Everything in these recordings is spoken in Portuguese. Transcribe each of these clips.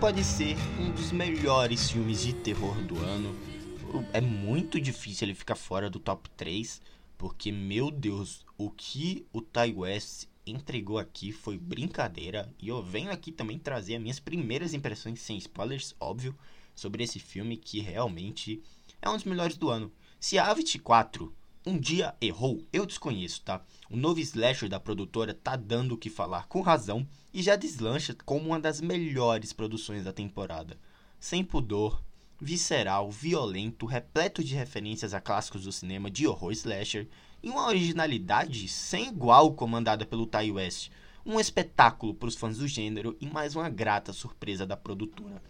pode ser um dos melhores filmes de terror do ano. É muito difícil ele ficar fora do top 3, porque, meu Deus, o que o Ty West entregou aqui foi brincadeira. E eu venho aqui também trazer as minhas primeiras impressões, sem spoilers, óbvio, sobre esse filme que realmente é um dos melhores do ano. Se Avit 4 um dia errou, eu desconheço, tá? O novo slasher da produtora tá dando o que falar com razão e já deslancha como uma das melhores produções da temporada. Sem pudor, visceral, violento, repleto de referências a clássicos do cinema de horror slasher e uma originalidade sem igual comandada pelo Ty West. Um espetáculo para os fãs do gênero e mais uma grata surpresa da produtora.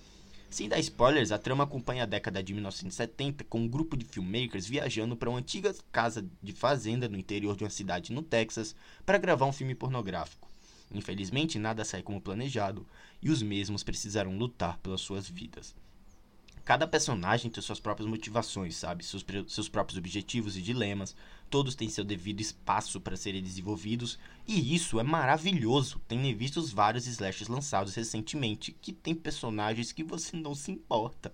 Sem dar spoilers, a trama acompanha a década de 1970 com um grupo de filmmakers viajando para uma antiga casa de fazenda no interior de uma cidade no Texas para gravar um filme pornográfico. Infelizmente, nada sai como planejado e os mesmos precisaram lutar pelas suas vidas. Cada personagem tem suas próprias motivações, sabe? Seus, seus próprios objetivos e dilemas. Todos têm seu devido espaço para serem desenvolvidos. E isso é maravilhoso. Tem visto vários slashes lançados recentemente que tem personagens que você não se importa.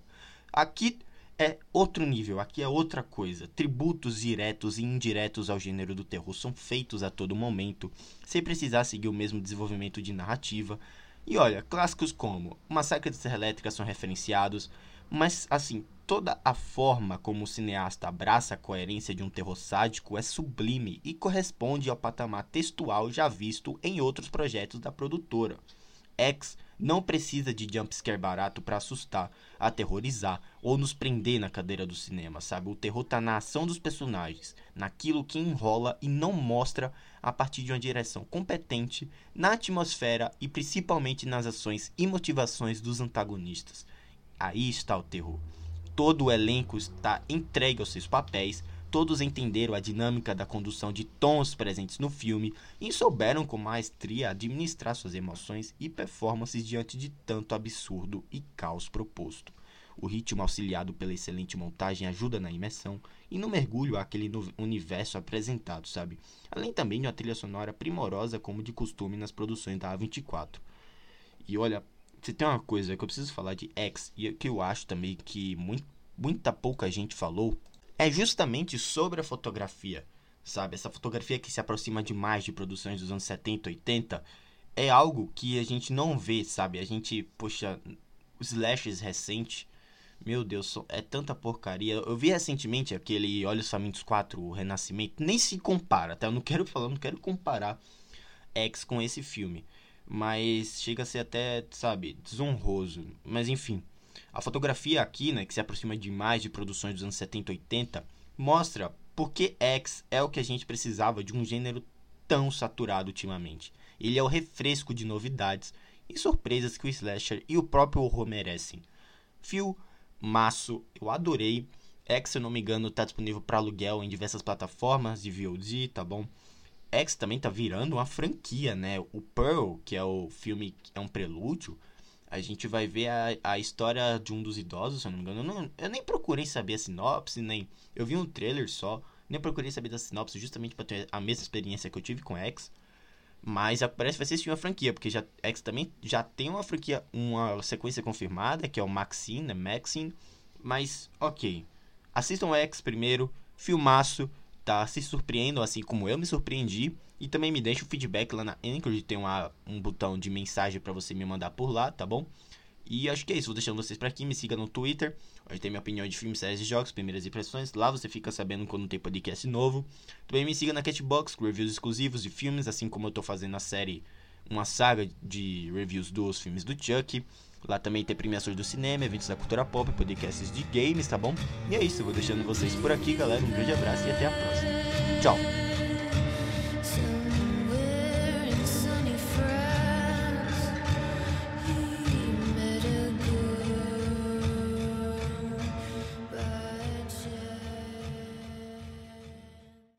Aqui é outro nível, aqui é outra coisa. Tributos diretos e indiretos ao gênero do terror são feitos a todo momento, sem precisar seguir o mesmo desenvolvimento de narrativa. E olha, clássicos como Massacre de Serra Elétrica são referenciados, mas, assim, toda a forma como o cineasta abraça a coerência de um terror sádico é sublime e corresponde ao patamar textual já visto em outros projetos da produtora. X não precisa de jumpscare barato para assustar, aterrorizar ou nos prender na cadeira do cinema, sabe? O terror tá na ação dos personagens, naquilo que enrola e não mostra a partir de uma direção competente, na atmosfera e principalmente nas ações e motivações dos antagonistas. Aí está o terror. Todo o elenco está entregue aos seus papéis, todos entenderam a dinâmica da condução de tons presentes no filme e souberam com maestria administrar suas emoções e performances diante de tanto absurdo e caos proposto. O ritmo auxiliado pela excelente montagem ajuda na imersão e no mergulho àquele universo apresentado, sabe? Além também de uma trilha sonora primorosa como de costume nas produções da A24. E olha, se tem uma coisa que eu preciso falar de X e que eu acho também que muito, muita pouca gente falou, é justamente sobre a fotografia. Sabe, essa fotografia que se aproxima demais de produções dos anos 70, 80, é algo que a gente não vê, sabe? A gente, poxa, os slashes recentes, meu Deus, é tanta porcaria. Eu vi recentemente aquele Olhos Famintos 4, o Renascimento, nem se compara, tá? Eu não quero falar, não quero comparar X com esse filme mas chega a ser até, sabe, desonroso. Mas enfim, a fotografia aqui, né, que se aproxima demais de produções dos anos 70 e 80, mostra por que X é o que a gente precisava de um gênero tão saturado ultimamente. Ele é o refresco de novidades e surpresas que o slasher e o próprio horror merecem. Fio, maço, eu adorei. X, se eu não me engano, está disponível para aluguel em diversas plataformas de VOD, tá bom? X também tá virando uma franquia, né? O Pearl, que é o filme, é um prelúdio, a gente vai ver a, a história de um dos idosos, se eu não me engano. Eu, não, eu nem procurei saber a sinopse, nem. Eu vi um trailer só, nem procurei saber da sinopse, justamente para ter a mesma experiência que eu tive com X. Mas parece que vai ser uma franquia, porque já, X também já tem uma franquia, uma sequência confirmada, que é o Maxine, né? Maxine. Mas, ok. Assistam X primeiro, filmaço tá? Se surpreendam assim como eu me surpreendi. E também me deixe o feedback lá na Anchor, tem uma, um botão de mensagem para você me mandar por lá, tá bom? E acho que é isso, vou deixando vocês por aqui, me siga no Twitter, onde tem minha opinião de filmes, séries e jogos, primeiras impressões, lá você fica sabendo quando tem podcast novo. Também me siga na Catbox, com reviews exclusivos de filmes, assim como eu tô fazendo a série, uma saga de reviews dos filmes do Chuck. Lá também tem premiações do cinema, eventos da cultura pop, podcasts de games, tá bom? E é isso, vou deixando vocês por aqui, galera. Um grande abraço e até a próxima. Tchau!